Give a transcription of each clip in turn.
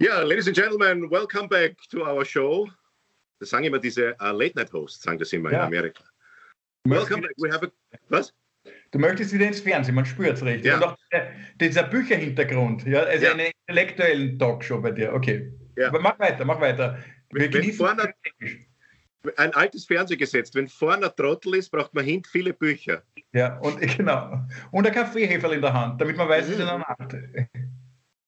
Ja, ladies and gentlemen, welcome back to our show. Das sagen immer diese uh, Late-Night-Hosts, sagen das immer ja. in Amerika. Welcome back. We have a, was? Du möchtest wieder ins Fernsehen, man spürt es richtig. Ja. Und auch der, dieser Bücherhintergrund, ja, also ja. eine intellektuellen Talkshow bei dir, okay. Ja. Aber mach weiter, mach weiter. Wir wenn, vorne, ein altes Fernsehgesetz, wenn vorne ein Trottel ist, braucht man hinten viele Bücher. Ja, und genau. Und ein Kaffeeheferl in der Hand, damit man weiß, mhm. es in der Nacht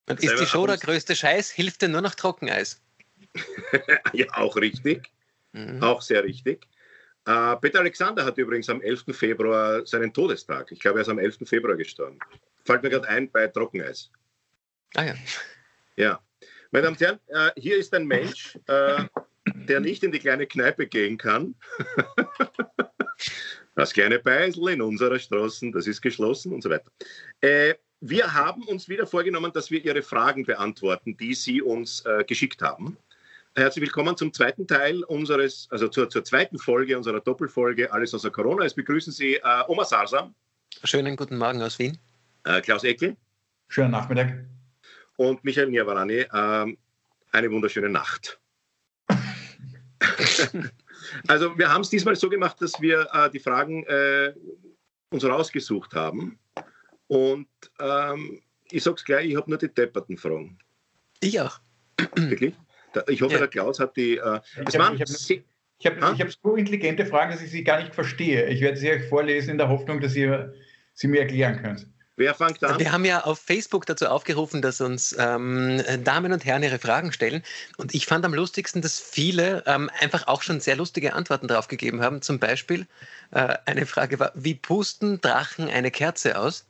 und ist die Show der größte Scheiß? Hilft dir nur noch Trockeneis? ja, auch richtig. Mhm. Auch sehr richtig. Äh, Peter Alexander hat übrigens am 11. Februar seinen Todestag. Ich glaube, er ist am 11. Februar gestorben. Fällt mir gerade ein bei Trockeneis. Ah ja. Ja. Meine Damen und Herren, äh, hier ist ein Mensch, äh, der nicht in die kleine Kneipe gehen kann. das kleine Beisel in unserer Straße, das ist geschlossen und so weiter. Äh, wir haben uns wieder vorgenommen, dass wir Ihre Fragen beantworten, die Sie uns äh, geschickt haben. Herzlich willkommen zum zweiten Teil unseres, also zur, zur zweiten Folge unserer Doppelfolge Alles außer Corona. Es begrüßen Sie äh, Oma Sarsa. Schönen guten Morgen aus Wien. Äh, Klaus Eckel. Schönen Nachmittag. Und Michael Niavarani. Ähm, eine wunderschöne Nacht. also wir haben es diesmal so gemacht, dass wir äh, die Fragen äh, uns rausgesucht haben und ähm, ich sag's gleich, ich habe nur die depperten Fragen. Ich auch. Wirklich? Ich hoffe, ja. der Klaus hat die. Äh, ich habe hab, hab, hab so intelligente Fragen, dass ich sie gar nicht verstehe. Ich werde sie euch vorlesen in der Hoffnung, dass ihr sie mir erklären könnt. Wer fängt an? Wir haben ja auf Facebook dazu aufgerufen, dass uns ähm, Damen und Herren ihre Fragen stellen. Und ich fand am lustigsten, dass viele ähm, einfach auch schon sehr lustige Antworten darauf gegeben haben. Zum Beispiel äh, eine Frage war, wie pusten Drachen eine Kerze aus?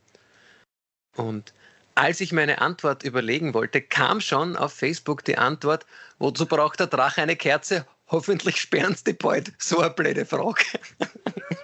Und als ich meine Antwort überlegen wollte, kam schon auf Facebook die Antwort, wozu braucht der Drache eine Kerze? Hoffentlich sperren sie die bald. So eine blöde Frage.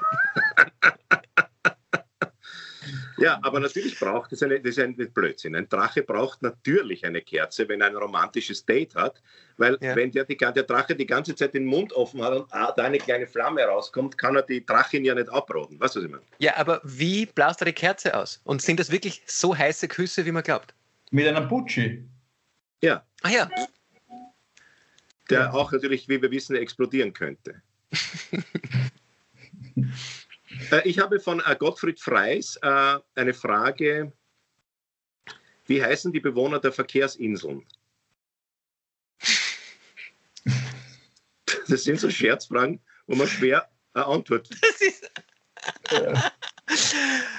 Ja, aber natürlich braucht es eine, das ist ein Blödsinn. Ein Drache braucht natürlich eine Kerze, wenn er ein romantisches Date hat, weil ja. wenn der, die, der Drache die ganze Zeit den Mund offen hat und ah, da eine kleine Flamme rauskommt, kann er die Drachin ja nicht abroden. Weißt du, was ich meine? Ja, aber wie blast er die Kerze aus? Und sind das wirklich so heiße Küsse, wie man glaubt? Mit einer Bucci. Ja. Ah ja. Der auch natürlich, wie wir wissen, explodieren könnte. Äh, ich habe von äh, Gottfried Freis äh, eine Frage. Wie heißen die Bewohner der Verkehrsinseln? Das sind so Scherzfragen, wo man schwer antwortet. Das ist,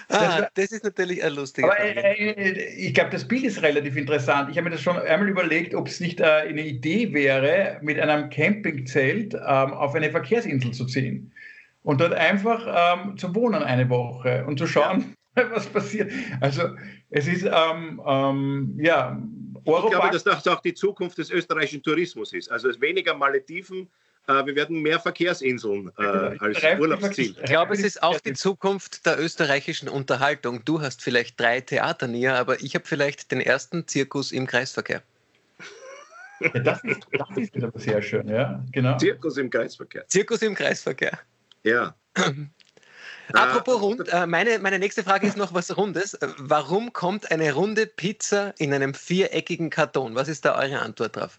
ah, das ist natürlich ein lustiger Aber äh, ich glaube, das Bild ist relativ interessant. Ich habe mir das schon einmal überlegt, ob es nicht äh, eine Idee wäre, mit einem Campingzelt ähm, auf eine Verkehrsinsel zu ziehen und dort einfach ähm, zu wohnen eine Woche und zu schauen, ja. was passiert. Also es ist, ähm, ähm, ja, Europark Ich glaube, dass das auch die Zukunft des österreichischen Tourismus ist. Also es weniger Malediven, äh, wir werden mehr Verkehrsinseln äh, als Urlaubsziel. Ich glaube, es ist auch die Zukunft der österreichischen Unterhaltung. Du hast vielleicht drei Theater näher, aber ich habe vielleicht den ersten Zirkus im Kreisverkehr. Ja, das, ist, das ist aber sehr schön, ja, genau. Zirkus im Kreisverkehr. Zirkus im Kreisverkehr. Ja. Apropos äh, rund, äh, meine, meine nächste Frage ist noch was Rundes. Warum kommt eine runde Pizza in einem viereckigen Karton? Was ist da eure Antwort drauf?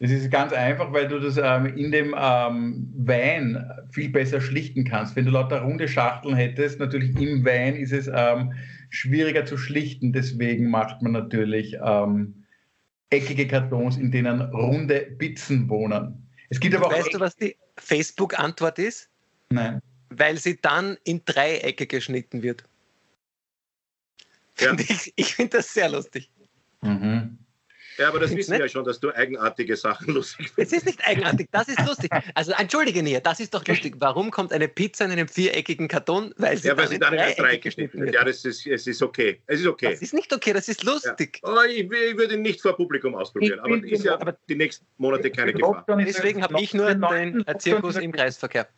Das ist ganz einfach, weil du das ähm, in dem ähm, Wein viel besser schlichten kannst. Wenn du lauter runde Schachteln hättest, natürlich im Wein ist es ähm, schwieriger zu schlichten. Deswegen macht man natürlich ähm, eckige Kartons, in denen runde Pizzen wohnen. Es gibt aber auch weißt du, was die Facebook-Antwort ist? Nein. Weil sie dann in Dreiecke geschnitten wird. Ja. Ich, ich finde das sehr lustig. Mhm. Ja, aber das wissen wir ja schon, dass du eigenartige Sachen lustig findest. Es ist nicht eigenartig, das ist lustig. Also entschuldige mir, das ist doch lustig. Warum kommt eine Pizza in einem viereckigen Karton? Weil sie ja, weil dann sie dann in ein Dreieck geschnitten wird. Ja, das ist, es ist okay. Es ist okay. Das ist nicht okay, das ist lustig. Ja. Ich, ich, würde ihn nicht vor Publikum ausprobieren, aber ist ja aber die nächsten Monate keine Gefahr. Deswegen habe ich nur den Zirkus im Kreisverkehr.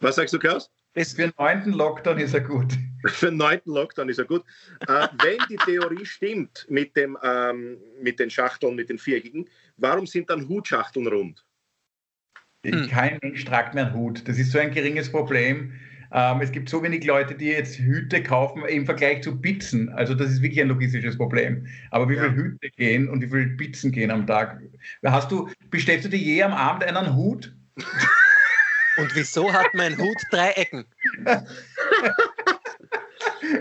Was sagst du, Klaus? Das für den neunten Lockdown ist er gut. Für den neunten Lockdown ist er gut. Äh, wenn die Theorie stimmt mit, dem, ähm, mit den Schachteln, mit den viereckigen, warum sind dann Hutschachteln rund? Hm. Kein Mensch tragt mehr einen Hut. Das ist so ein geringes Problem. ähm, es gibt so wenig Leute, die jetzt Hüte kaufen im Vergleich zu Pizzen. Also das ist wirklich ein logistisches Problem. Aber wie ja. viele Hüte gehen und wie viele Pizzen gehen am Tag? Hast du, bestellst du dir je am Abend einen Hut? Und wieso hat mein Hut drei Ecken?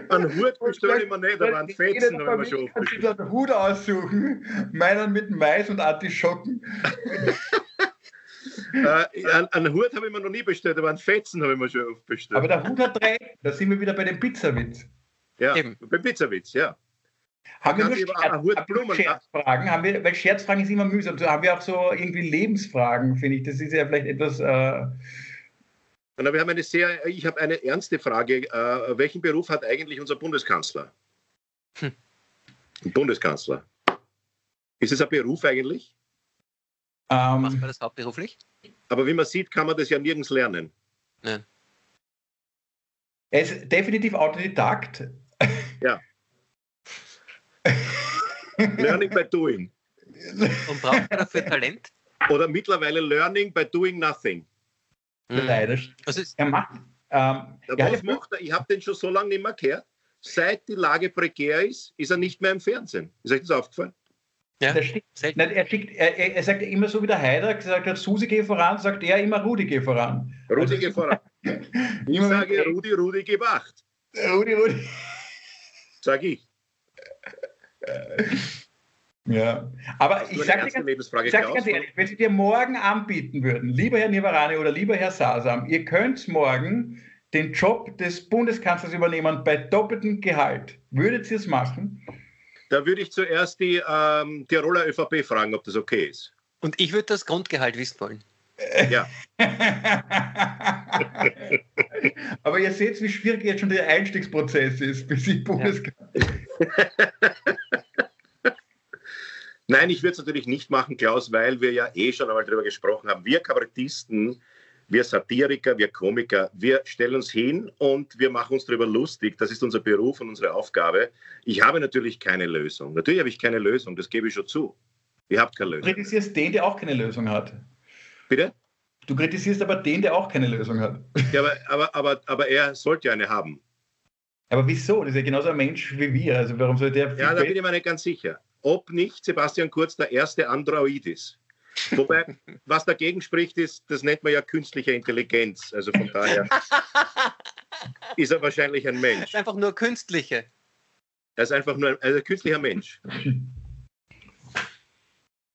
Einen Hut bestelle ich mir nicht, aber einen Fetzen habe ich mir schon oft bestellt. einen Hut aussuchen, meinen mit Mais und Artischocken. äh, einen, einen Hut habe ich mir noch nie bestellt, aber einen Fetzen habe ich mir schon oft bestellt. Aber der Hut hat drei, da sind wir wieder bei dem Pizzawitz. Ja, Eben. beim Pizzawitz, ja. Haben wir, nur Scherz, Scherzfragen? Haben wir, weil Scherzfragen ist immer mühsam. haben wir auch so irgendwie Lebensfragen, finde ich. Das ist ja vielleicht etwas. Äh, und wir haben eine sehr, ich habe eine ernste Frage. Äh, welchen Beruf hat eigentlich unser Bundeskanzler? Hm. Bundeskanzler. Ist es ein Beruf eigentlich? Ähm, Macht man das hauptberuflich? Aber wie man sieht, kann man das ja nirgends lernen. Nein. Er ist definitiv Autodidakt. Ja. Learning by doing. Und braucht man dafür Talent? Oder mittlerweile Learning by doing nothing. Leider. Also er macht. Ähm, ja, was macht er? Ich habe den schon so lange nicht mehr gehört. Seit die Lage prekär ist, ist er nicht mehr im Fernsehen. Ist euch das aufgefallen? Ja, schickt, nein, er, schickt, er, er, sagt immer so wie der Heider gesagt hat, Susi geh voran, sagt er immer Rudi geh voran. Rudi geh voran. ich sage Rudi, Rudi geh wacht. Rudi, Rudi. Sag ich. Ja, aber ich sage dir, sag dir ganz ehrlich, wenn Sie dir morgen anbieten würden, lieber Herr Nivarani oder lieber Herr Sasam, ihr könnt morgen den Job des Bundeskanzlers übernehmen bei doppeltem Gehalt. Würdet ihr es machen? Da würde ich zuerst die ähm, Tiroler ÖVP fragen, ob das okay ist. Und ich würde das Grundgehalt wissen wollen. Ja. Aber ihr seht, wie schwierig jetzt schon der Einstiegsprozess ist, bis ich Bundeskanzler. Ja. Nein, ich würde es natürlich nicht machen, Klaus, weil wir ja eh schon einmal darüber gesprochen haben. Wir Kabarettisten, wir Satiriker, wir Komiker, wir stellen uns hin und wir machen uns darüber lustig. Das ist unser Beruf und unsere Aufgabe. Ich habe natürlich keine Lösung. Natürlich habe ich keine Lösung, das gebe ich schon zu. Ihr habt keine Lösung. Du kritisierst den, der auch keine Lösung hat. Bitte? Du kritisierst aber den, der auch keine Lösung hat. Ja, aber, aber, aber, aber er sollte eine haben. Aber wieso? Das ist ja genauso ein Mensch wie wir. Also warum soll der. Ja, da bin ich mir nicht ganz sicher ob nicht Sebastian Kurz der erste Android ist. Wobei, was dagegen spricht, ist, das nennt man ja künstliche Intelligenz. Also von daher ist er wahrscheinlich ein Mensch. Das ist einfach nur künstliche. Er ist einfach nur ein also künstlicher Mensch.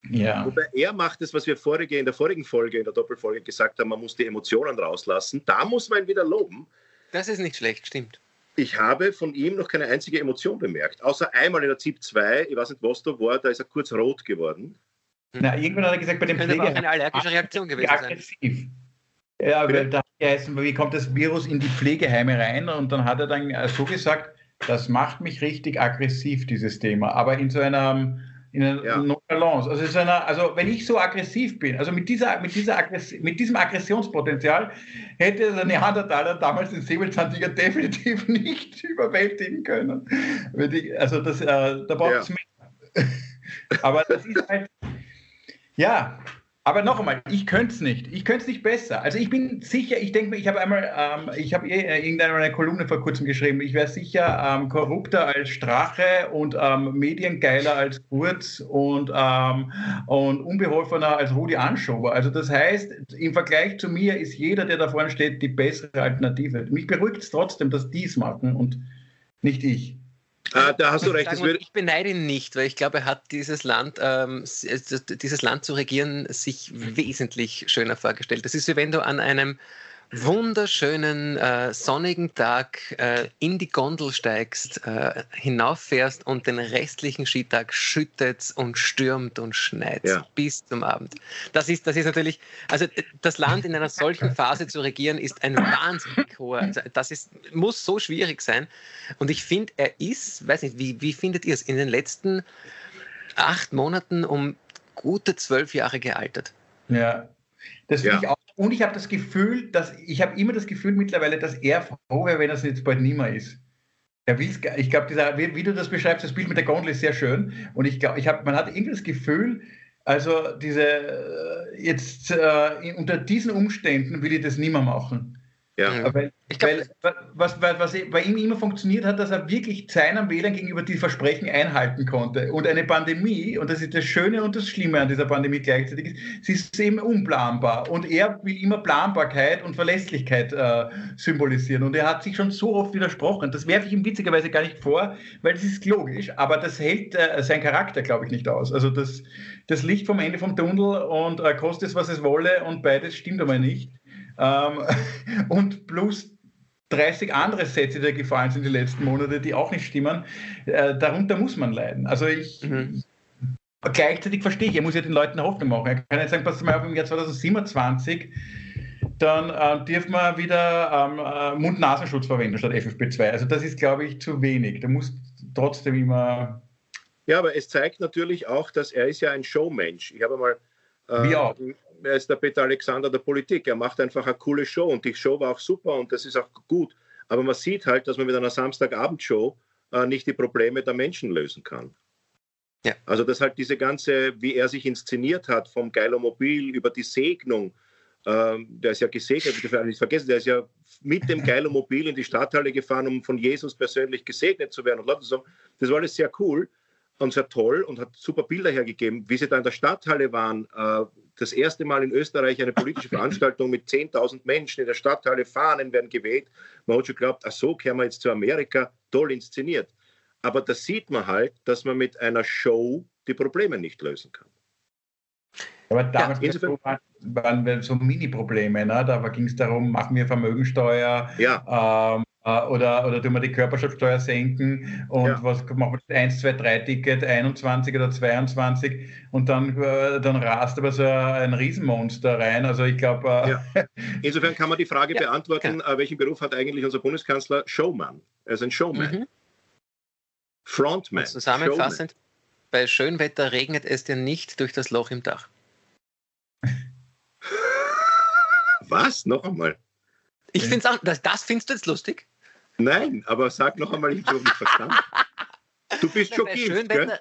Ja. Wobei er macht es, was wir vorige, in der vorigen Folge, in der Doppelfolge gesagt haben, man muss die Emotionen rauslassen. Da muss man ihn wieder loben. Das ist nicht schlecht, stimmt ich habe von ihm noch keine einzige Emotion bemerkt. Außer einmal in der ZIP 2, ich weiß nicht, was da war, da ist er kurz rot geworden. Na, irgendwann hat er gesagt, bei dem Pflege... Das eine allergische Reaktion gewesen aggressiv. sein. Ja, weil da heißen, wie kommt das Virus in die Pflegeheime rein? Und dann hat er dann so gesagt, das macht mich richtig aggressiv, dieses Thema. Aber in so einer in einer ja. Nonchalance. Also, eine, also wenn ich so aggressiv bin, also mit, dieser, mit, dieser Aggress mit diesem Aggressionspotenzial hätte der Neandertaler damals den Säbelzahntiger definitiv nicht überwältigen können. Also das, äh, da braucht es ja. mehr. Aber das ist halt, ja, aber noch einmal, ich könnte es nicht. Ich könnte es nicht besser. Also ich bin sicher, ich denke mir, ich habe einmal, ähm, ich habe eh äh, irgendeine Kolumne vor kurzem geschrieben, ich wäre sicher ähm, korrupter als Strache und ähm, mediengeiler als Kurz und, ähm, und unbeholfener als Rudi Anschober. Also das heißt, im Vergleich zu mir ist jeder, der da vorne steht, die bessere Alternative. Mich beruhigt es trotzdem, dass die es machen und nicht ich. Ah, da hast du recht. Sagen, ich beneide ihn nicht, weil ich glaube, er hat dieses Land, ähm, dieses Land zu regieren, sich wesentlich schöner vorgestellt. Das ist wie wenn du an einem wunderschönen äh, sonnigen Tag äh, in die Gondel steigst, äh, hinauffährst und den restlichen Skitag schüttet und stürmt und schneit ja. bis zum Abend. Das ist, das ist natürlich, also das Land in einer solchen Phase zu regieren, ist ein wahnsinnig hoher, also das ist, muss so schwierig sein. Und ich finde, er ist, weiß nicht, wie, wie findet ihr es, in den letzten acht Monaten um gute zwölf Jahre gealtert. Ja, das finde ja. ich auch und ich habe das Gefühl, dass ich habe immer das Gefühl mittlerweile, dass er froh wäre, wenn er es jetzt bald nicht mehr ist. Er will's, ich glaube, wie, wie, du das beschreibst, das Bild mit der Gondel ist sehr schön. Und ich glaube, ich habe, man hat irgendwie das Gefühl, also diese äh, jetzt äh, unter diesen Umständen will ich das nicht mehr machen. Ja. Weil, glaub, weil, was, was, was bei ihm immer funktioniert hat, dass er wirklich seinen Wählern gegenüber die Versprechen einhalten konnte. Und eine Pandemie, und das ist das Schöne und das Schlimme an dieser Pandemie gleichzeitig, ist, sie ist eben unplanbar. Und er will immer Planbarkeit und Verlässlichkeit äh, symbolisieren. Und er hat sich schon so oft widersprochen. Das werfe ich ihm witzigerweise gar nicht vor, weil das ist logisch, aber das hält äh, sein Charakter, glaube ich, nicht aus. Also das, das Licht vom Ende vom Tunnel und äh, kostet es, was es wolle, und beides stimmt aber nicht. Ähm, und plus 30 andere Sätze, die gefallen sind die letzten Monate, die auch nicht stimmen. Äh, darunter muss man leiden. Also ich. Mhm. Gleichzeitig verstehe ich, er muss ja den Leuten Hoffnung machen. Er kann nicht sagen, pass mal auf, im Jahr 2027 dann äh, dürfen wir wieder ähm, äh, Mund-Nasenschutz verwenden statt FFP2. Also das ist, glaube ich, zu wenig. Da muss trotzdem immer. Ja, aber es zeigt natürlich auch, dass er ist ja ein Showmensch. Ich habe mal äh, auch er ist der Peter Alexander der Politik. Er macht einfach eine coole Show und die Show war auch super und das ist auch gut. Aber man sieht halt, dass man mit einer Samstagabendshow äh, nicht die Probleme der Menschen lösen kann. Ja. Also, dass halt diese ganze, wie er sich inszeniert hat, vom Geilomobil über die Segnung, ähm, der ist ja gesegnet, ich darf nicht vergessen, der ist ja mit dem Geilomobil in die Stadthalle gefahren, um von Jesus persönlich gesegnet zu werden. Und Leute sagen, das war alles sehr cool und sehr toll und hat super Bilder hergegeben. Wie sie da in der Stadthalle waren, äh, das erste Mal in Österreich eine politische Veranstaltung mit 10.000 Menschen in der Stadthalle, Fahnen werden gewählt. Man hat schon geglaubt, ach so, kehren wir jetzt zu Amerika, toll inszeniert. Aber da sieht man halt, dass man mit einer Show die Probleme nicht lösen kann. Aber damals ja, so waren, waren so Mini-Probleme. Ne? Da ging es darum, machen wir Vermögensteuer, ja. ähm, äh, oder, oder tun wir die Körperschaftsteuer senken und ja. was machen wir das 1, 2, 3 Ticket, 21 oder 22 und dann, äh, dann rast aber so ein Riesenmonster rein. Also ich glaube. Äh, ja. Insofern kann man die Frage ja, beantworten, äh, welchen Beruf hat eigentlich unser Bundeskanzler? Showman. Er ist ein Showman. Mhm. Frontman. Zusammenfassend, Showman. bei Schönwetter regnet es dir nicht durch das Loch im Dach. Was? Noch einmal. Ich finde auch, das, das findest du jetzt lustig? Nein, aber sag noch einmal, ich habe nicht verstanden. Du bist schon schön, gell?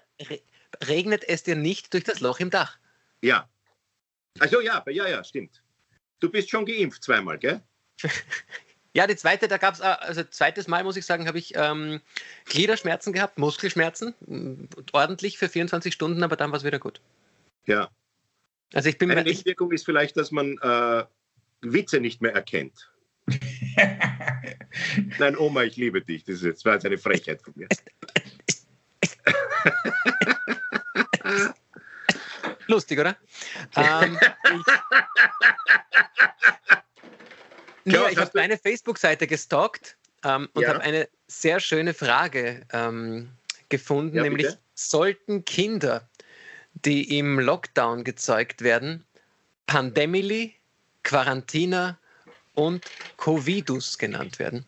regnet es dir nicht durch das Loch im Dach. Ja. Also ja, ja, ja, stimmt. Du bist schon geimpft zweimal, gell? ja, die zweite, da gab es, äh, also zweites Mal, muss ich sagen, habe ich ähm, Gliederschmerzen gehabt, Muskelschmerzen, ordentlich für 24 Stunden, aber dann war es wieder gut. Ja. Also ich bin Eine Nebenwirkung ist vielleicht, dass man äh, Witze nicht mehr erkennt. Nein, Oma, ich liebe dich. Das, ist jetzt, war jetzt eine Frechheit von mir. Lustig, oder? ähm, ich ja, ich habe meine Facebook-Seite gestalkt ähm, und ja. habe eine sehr schöne Frage ähm, gefunden, ja, nämlich sollten Kinder, die im Lockdown gezeugt werden, Pandemily, Quarantina und Covidus genannt werden.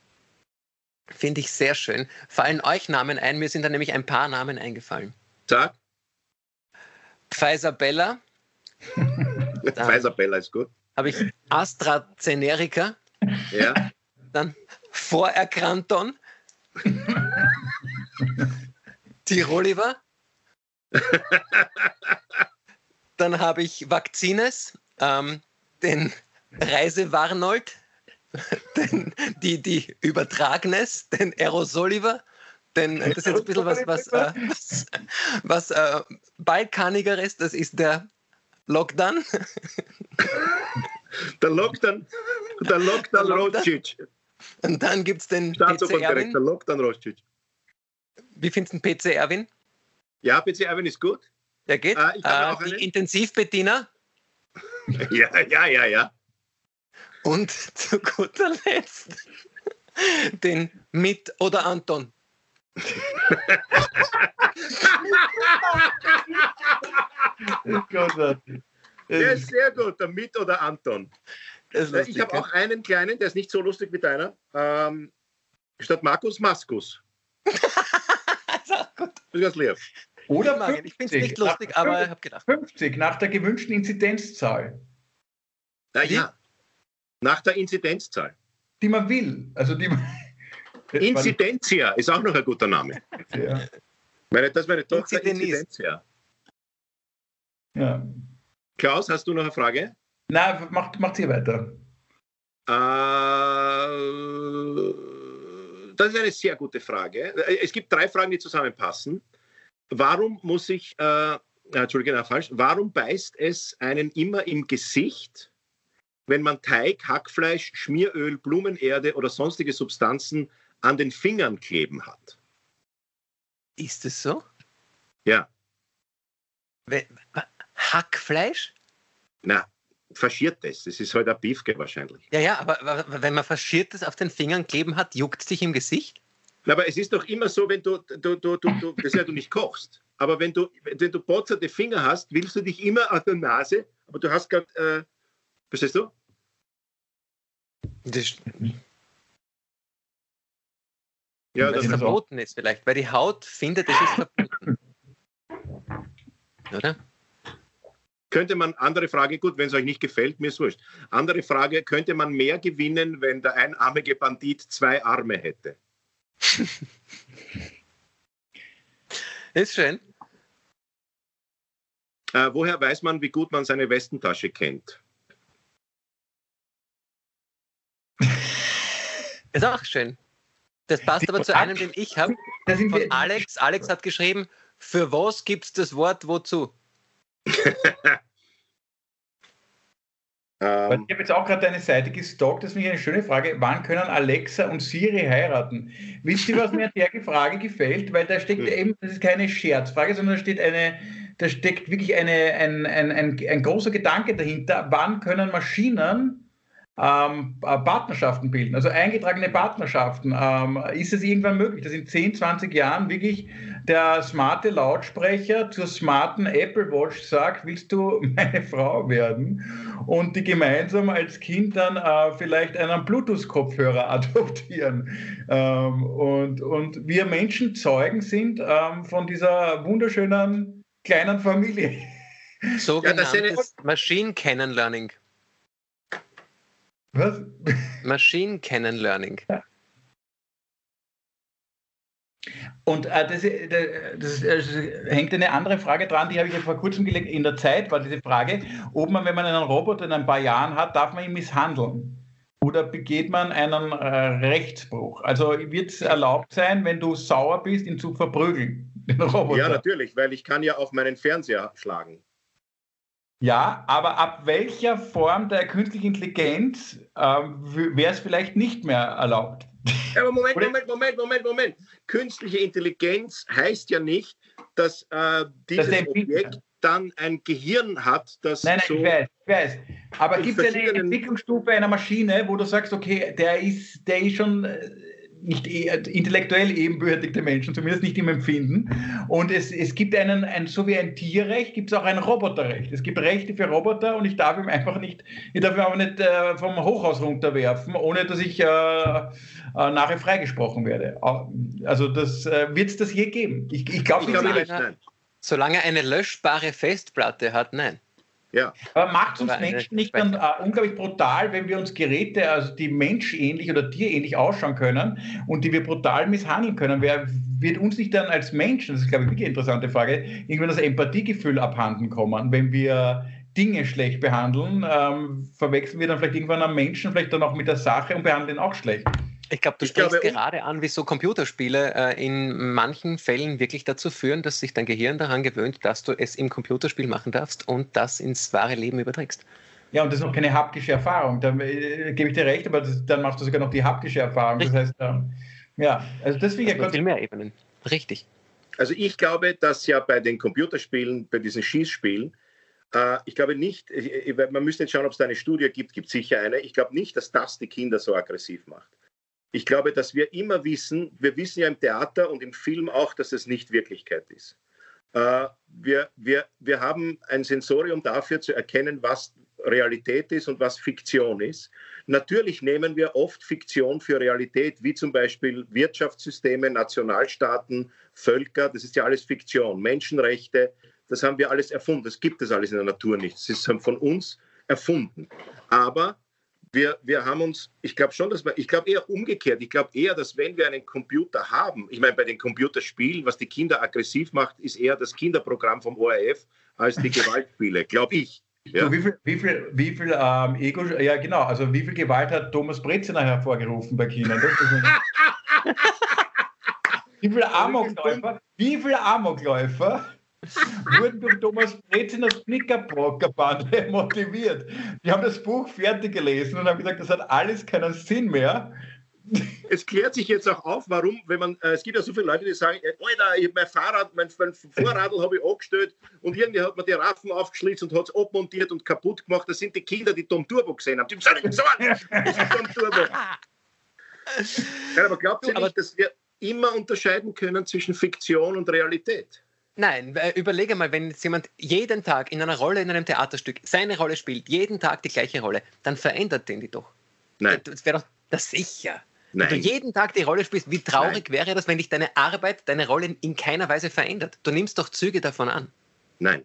Finde ich sehr schön. Fallen euch Namen ein? Mir sind da nämlich ein paar Namen eingefallen. Sag. Pfizer Bella. Pfizer Bella ist gut. Habe ich AstraZeneca. Ja. Dann Vorerkranton. Tiroliver. Dann habe ich Vakzines, ähm, den Reisewarnold den, die, die Übertragnes, den Aerosoliver, denn das ist jetzt ein bisschen was, was, äh, was, was äh, balkanigeres, das ist der Lockdown. Der Lockdown, der Lockdown Rocic. Und dann gibt es den PC Erwin. Der Lockdown Rocic. Wie findest du den PC Erwin? Ja, PC Erwin ist gut. Der geht. Äh, äh, die Intensivbediener. Ja, ja, ja, ja. Und zu guter Letzt den Mit oder Anton. Großartig. Der ist sehr gut, der Mit oder Anton. Lustig, ich habe auch einen kleinen, der ist nicht so lustig wie deiner. Ähm, statt Markus, Maskus. das ist auch gut. Das ist ganz lieb. Oder 50, ich finde es nicht lustig, nach, aber ich habe gedacht. 50 nach der gewünschten Inzidenzzahl. Na, ja, nach der Inzidenzzahl. Die man will. Also die man Inzidenzia ist auch noch ein guter Name. Ja. Meine, das ist meine Tochter Inzidenzia. Ja. Klaus, hast du noch eine Frage? Nein, macht, macht sie weiter. das ist eine sehr gute Frage. Es gibt drei Fragen, die zusammenpassen. Warum muss ich, äh, Entschuldige, falsch, warum beißt es einen immer im Gesicht, wenn man Teig, Hackfleisch, Schmieröl, Blumenerde oder sonstige Substanzen an den Fingern kleben hat? Ist es so? Ja. Hackfleisch? Na, faschiertes. Das ist halt ein Beefke wahrscheinlich. Ja, ja, aber wenn man faschiertes auf den Fingern kleben hat, juckt es dich im Gesicht? Na, aber es ist doch immer so, wenn du, du, du, du, du das ja du nicht kochst. Aber wenn du, wenn du botzerte Finger hast, willst du dich immer auf der Nase, aber du hast gerade, äh, verstehst du? Das, ja, das, das verboten ist vielleicht, weil die Haut findet, es ist verboten. Oder? Könnte man, andere Frage, gut, wenn es euch nicht gefällt, mir ist wurscht. Andere Frage, könnte man mehr gewinnen, wenn der einarmige Bandit zwei Arme hätte? ist schön. Äh, woher weiß man, wie gut man seine Westentasche kennt? Ist auch schön. Das passt aber zu einem, den ich habe. Von Alex. Alex hat geschrieben, für was gibt es das Wort wozu? Ähm, ich habe jetzt auch gerade deine Seite gestalkt, das finde ich eine schöne Frage. Wann können Alexa und Siri heiraten? Wisst ihr, was mir an der Frage gefällt? Weil da steckt eben, das ist keine Scherzfrage, sondern da steht eine, da steckt wirklich eine, ein, ein, ein, ein großer Gedanke dahinter. Wann können Maschinen ähm, äh, Partnerschaften bilden, also eingetragene Partnerschaften. Ähm, ist es irgendwann möglich, dass in 10, 20 Jahren wirklich der smarte Lautsprecher zur smarten Apple Watch sagt, willst du meine Frau werden? Und die gemeinsam als Kind dann äh, vielleicht einen Bluetooth-Kopfhörer adoptieren. Ähm, und, und wir Menschen Zeugen sind ähm, von dieser wunderschönen kleinen Familie. Sogenanntes ja, Machine Canon Learning. Was? Machine Canon Learning. Ja. Und äh, das, äh, das, das, hängt eine andere Frage dran, die habe ich vor kurzem gelegt. In der Zeit war diese Frage, ob man, wenn man einen Roboter in ein paar Jahren hat, darf man ihn misshandeln? Oder begeht man einen äh, Rechtsbruch? Also wird es erlaubt sein, wenn du sauer bist, ihn zu verprügeln? Ja, natürlich, weil ich kann ja auf meinen Fernseher schlagen. Ja, aber ab welcher Form der künstlichen Intelligenz äh, wäre es vielleicht nicht mehr erlaubt? Aber Moment, Moment, Moment, Moment, Moment. Künstliche Intelligenz heißt ja nicht, dass äh, dieses das Objekt dann ein Gehirn hat, das. Nein, nein, so ich weiß, ich weiß. Aber gibt es eine Entwicklungsstufe einer Maschine, wo du sagst, okay, der ist, der ist schon äh, nicht e, intellektuell ebenbürtige Menschen, zumindest nicht im Empfinden. Und es, es gibt einen, ein, so wie ein Tierrecht, gibt es auch ein Roboterrecht. Es gibt Rechte für Roboter und ich darf ihm einfach nicht, ich darf ihn auch nicht äh, vom Hochhaus runterwerfen, ohne dass ich äh, äh, nachher freigesprochen werde. Also das äh, wird es das je geben. Ich, ich glaube glaub, nicht. Solange, solange eine löschbare Festplatte hat, nein. Ja. Aber macht uns Menschen nicht dann äh, unglaublich brutal, wenn wir uns Geräte, also die menschähnlich oder tierähnlich ausschauen können und die wir brutal misshandeln können? Wer wird uns nicht dann als Menschen, das ist glaube ich wirklich eine interessante Frage, irgendwann das Empathiegefühl abhanden kommen, wenn wir Dinge schlecht behandeln, ähm, verwechseln wir dann vielleicht irgendwann einen Menschen vielleicht dann auch mit der Sache und behandeln ihn auch schlecht. Ich glaube, du ich sprichst glaube, gerade an, wie so Computerspiele äh, in manchen Fällen wirklich dazu führen, dass sich dein Gehirn daran gewöhnt, dass du es im Computerspiel machen darfst und das ins wahre Leben überträgst. Ja, und das ist noch keine haptische Erfahrung. Da äh, gebe ich dir recht, aber das, dann machst du sogar noch die haptische Erfahrung. Das heißt, ähm, ja, also ich ja viel mehr Ebenen. Richtig. Also ich glaube, dass ja bei den Computerspielen, bei diesen Schießspielen, äh, ich glaube nicht, ich, man müsste jetzt schauen, ob es da eine Studie gibt, gibt sicher eine. Ich glaube nicht, dass das die Kinder so aggressiv macht. Ich glaube, dass wir immer wissen, wir wissen ja im Theater und im Film auch, dass es nicht Wirklichkeit ist. Äh, wir, wir, wir haben ein Sensorium dafür zu erkennen, was Realität ist und was Fiktion ist. Natürlich nehmen wir oft Fiktion für Realität, wie zum Beispiel Wirtschaftssysteme, Nationalstaaten, Völker, das ist ja alles Fiktion. Menschenrechte, das haben wir alles erfunden. Das gibt es alles in der Natur nicht. Das ist von uns erfunden. Aber wir, wir haben uns, ich glaube schon, dass wir, ich glaube eher umgekehrt, ich glaube eher, dass wenn wir einen Computer haben, ich meine, bei den Computerspielen, was die Kinder aggressiv macht, ist eher das Kinderprogramm vom ORF als die Gewaltspiele, glaube ich. Ja. So, wie viel, wie viel, wie viel ähm, Ego, ja genau, also wie viel Gewalt hat Thomas Breziner hervorgerufen bei Kindern? wie viele Amokläufer, wie viele Amokläufer wurden durch Thomas Breziners Knickerbrocker-Bande motiviert? Die haben das Buch fertig gelesen und haben gesagt, das hat alles keinen Sinn mehr es klärt sich jetzt auch auf, warum, wenn man, äh, es gibt ja so viele Leute, die sagen, äh, Alter, ich mein Fahrrad, mein, mein Vorradl habe ich angestellt und irgendwie hat man die Raffen aufgeschlitzt und hat es abmontiert und kaputt gemacht. Das sind die Kinder, die Tom Turbo gesehen haben. Die haben gesagt, so, das ist Tom Turbo. Ja, aber glaubt ihr nicht, dass wir immer unterscheiden können zwischen Fiktion und Realität? Nein, überlege mal, wenn jetzt jemand jeden Tag in einer Rolle in einem Theaterstück seine Rolle spielt, jeden Tag die gleiche Rolle, dann verändert den die doch. Nein. Das wäre doch das sicher. Nein. Wenn du jeden Tag die Rolle spielst, wie traurig Nein. wäre das, wenn dich deine Arbeit, deine Rolle in keiner Weise verändert? Du nimmst doch Züge davon an. Nein.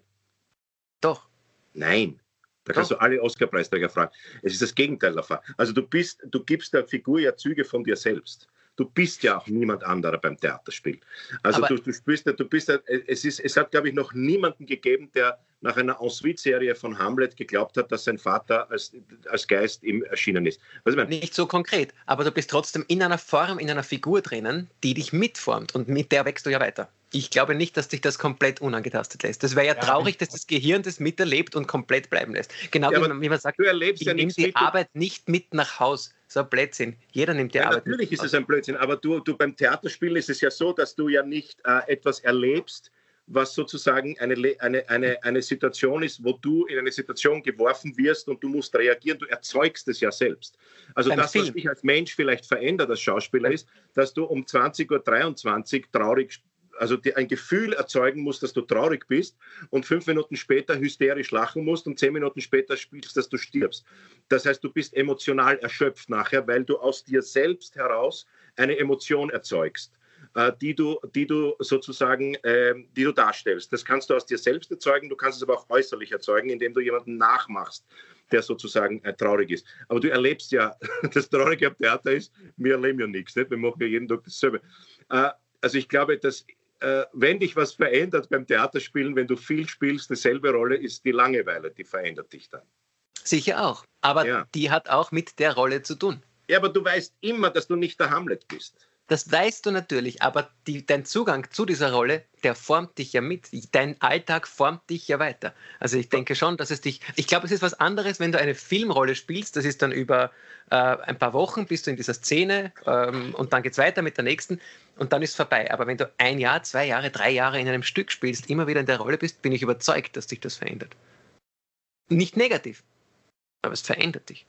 Doch. Nein. Da kannst du alle Oscar-Preisträger fragen. Es ist das Gegenteil davon. Also du bist, du gibst der Figur ja Züge von dir selbst du bist ja auch niemand anderer beim Theaterspiel. Also du, du spielst, du bist, es, ist, es hat, glaube ich, noch niemanden gegeben, der nach einer Ensuite-Serie von Hamlet geglaubt hat, dass sein Vater als, als Geist ihm erschienen ist. Nicht so konkret, aber du bist trotzdem in einer Form, in einer Figur drinnen, die dich mitformt und mit der wächst du ja weiter. Ich glaube nicht, dass dich das komplett unangetastet lässt. Das wäre ja, ja, traurig, dass das Gehirn das miterlebt und komplett bleiben lässt. Genau ja, wie, man, wie, man, sagt, du erlebst ich ja nehme die Arbeit nicht mit nach Haus. So ein Blödsinn. Jeder nimmt die ja, Arbeit Natürlich ist es ein Blödsinn, aber du, du beim Theaterspielen ist es ja so, dass du ja nicht äh, etwas erlebst, was sozusagen eine, eine, eine, eine Situation ist, wo du in eine Situation geworfen wirst und du musst reagieren. Du erzeugst es ja selbst. Also Beim das, Film. was dich als Mensch vielleicht verändert als Schauspieler, ist, dass du um 20.23 Uhr traurig also die, ein Gefühl erzeugen musst, dass du traurig bist und fünf Minuten später hysterisch lachen musst und zehn Minuten später spielst, dass du stirbst. Das heißt, du bist emotional erschöpft nachher, weil du aus dir selbst heraus eine Emotion erzeugst. Äh, die du, die du sozusagen, äh, die du darstellst. Das kannst du aus dir selbst erzeugen, du kannst es aber auch äußerlich erzeugen, indem du jemanden nachmachst, der sozusagen äh, traurig ist. Aber du erlebst ja, das Traurige am Theater ist, wir erleben ja nichts, nicht? wir machen ja jeden Tag dasselbe. Äh, also ich glaube, dass wenn dich was verändert beim Theaterspielen, wenn du viel spielst, dieselbe Rolle ist die Langeweile, die verändert dich dann. Sicher auch, aber ja. die hat auch mit der Rolle zu tun. Ja, aber du weißt immer, dass du nicht der Hamlet bist. Das weißt du natürlich, aber die, dein Zugang zu dieser Rolle, der formt dich ja mit. Dein Alltag formt dich ja weiter. Also ich denke schon, dass es dich. Ich glaube, es ist was anderes, wenn du eine Filmrolle spielst. Das ist dann über äh, ein paar Wochen bist du in dieser Szene ähm, und dann geht es weiter mit der nächsten und dann ist es vorbei. Aber wenn du ein Jahr, zwei Jahre, drei Jahre in einem Stück spielst, immer wieder in der Rolle bist, bin ich überzeugt, dass dich das verändert. Nicht negativ, aber es verändert dich.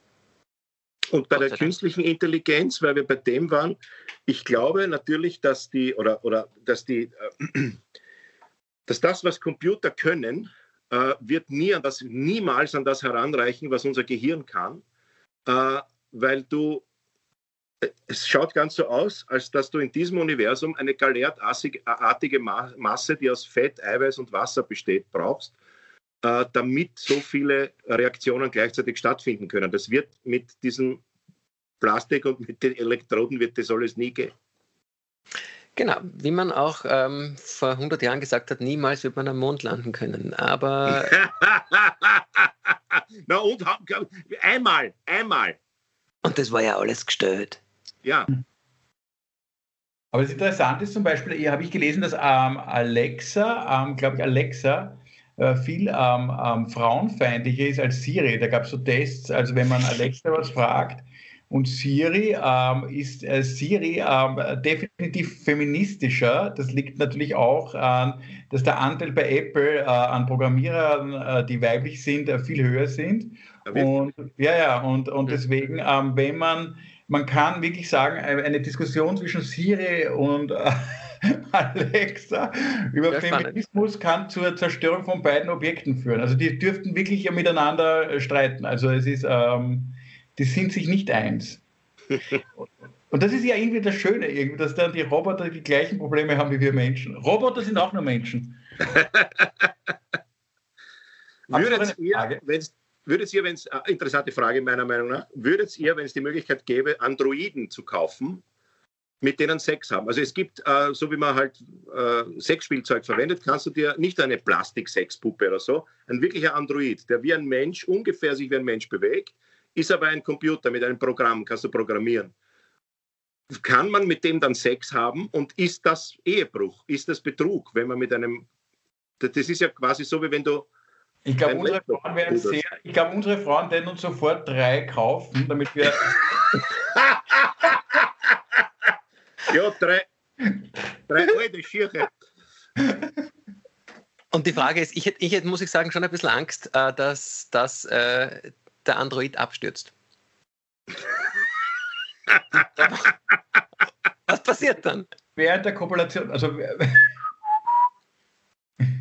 Und bei der künstlichen Intelligenz, weil wir bei dem waren, ich glaube natürlich, dass die oder, oder dass die äh, dass das, was Computer können, äh, wird nie an das, niemals an das heranreichen, was unser Gehirn kann, äh, weil du es schaut ganz so aus, als dass du in diesem Universum eine galertartige Masse, die aus Fett, Eiweiß und Wasser besteht, brauchst, äh, damit so viele Reaktionen gleichzeitig stattfinden können. Das wird mit diesem Plastik und mit den Elektroden wird das alles nie gehen. Genau, wie man auch ähm, vor 100 Jahren gesagt hat, niemals wird man am Mond landen können. Aber. Na und einmal, einmal. Und das war ja alles gestellt. Ja. Aber das Interessante ist zum Beispiel, hier habe ich gelesen, dass ähm, Alexa, ähm, glaube ich, Alexa viel ähm, ähm, frauenfeindlicher ist als Siri. Da gab es so Tests, also wenn man Alexa was fragt, und Siri ähm, ist äh, Siri ähm, definitiv feministischer. Das liegt natürlich auch an, dass der Anteil bei Apple äh, an Programmierern, äh, die weiblich sind, äh, viel höher sind. Und, ja, ja, und, und deswegen, ähm, wenn man, man kann wirklich sagen, eine Diskussion zwischen Siri und äh, Alexa über Sehr Feminismus spannend. kann zur Zerstörung von beiden Objekten führen. Also die dürften wirklich ja miteinander äh, streiten. Also es ist, ähm, die sind sich nicht eins. Und das ist ja irgendwie das Schöne, irgendwie, dass dann die Roboter die gleichen Probleme haben wie wir Menschen. Roboter sind auch nur Menschen. würdet ihr, wenn's, würdet ihr, wenn es, äh, interessante Frage meiner Meinung nach, würdet ihr, wenn es die Möglichkeit gäbe, Androiden zu kaufen, mit denen Sex haben. Also es gibt, äh, so wie man halt äh, Sexspielzeug verwendet, kannst du dir nicht eine Plastik-Sexpuppe oder so, ein wirklicher Android, der wie ein Mensch, ungefähr sich wie ein Mensch bewegt, ist aber ein Computer mit einem Programm, kannst du programmieren. Kann man mit dem dann Sex haben und ist das Ehebruch? Ist das Betrug, wenn man mit einem, das ist ja quasi so, wie wenn du ich glaube, unsere, glaube, unsere Frauen werden uns sofort drei kaufen, damit wir. ja, drei, drei alte Schirche. Und die Frage ist, ich hätte, ich hätte, muss ich sagen, schon ein bisschen Angst, äh, dass, dass äh, der Android abstürzt. Was passiert dann? Während der Kopulation, also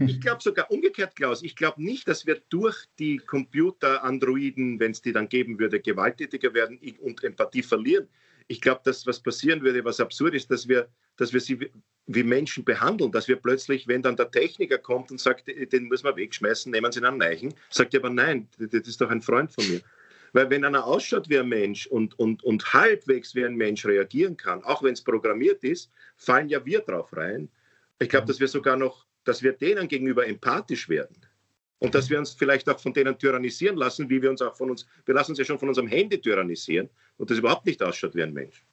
ich glaube sogar umgekehrt, Klaus. Ich glaube nicht, dass wir durch die Computer-Androiden, wenn es die dann geben würde, gewalttätiger werden und Empathie verlieren. Ich glaube, dass was passieren würde, was absurd ist, dass wir, dass wir sie wie Menschen behandeln, dass wir plötzlich, wenn dann der Techniker kommt und sagt, den müssen wir wegschmeißen, nehmen Sie ihn an Neichen, sagt er aber nein, das ist doch ein Freund von mir. Weil wenn einer ausschaut wie ein Mensch und, und, und halbwegs wie ein Mensch reagieren kann, auch wenn es programmiert ist, fallen ja wir drauf rein. Ich glaube, dass wir sogar noch dass wir denen gegenüber empathisch werden und dass wir uns vielleicht auch von denen tyrannisieren lassen, wie wir uns auch von uns, wir lassen uns ja schon von unserem Handy tyrannisieren und das überhaupt nicht ausschaut wie ein Mensch.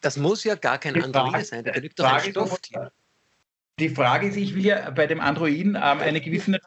Das muss ja gar kein Android sein, der liegt doch ein Stofftier. Die Frage ist, ich will ja bei dem Androiden ähm, eine gewisse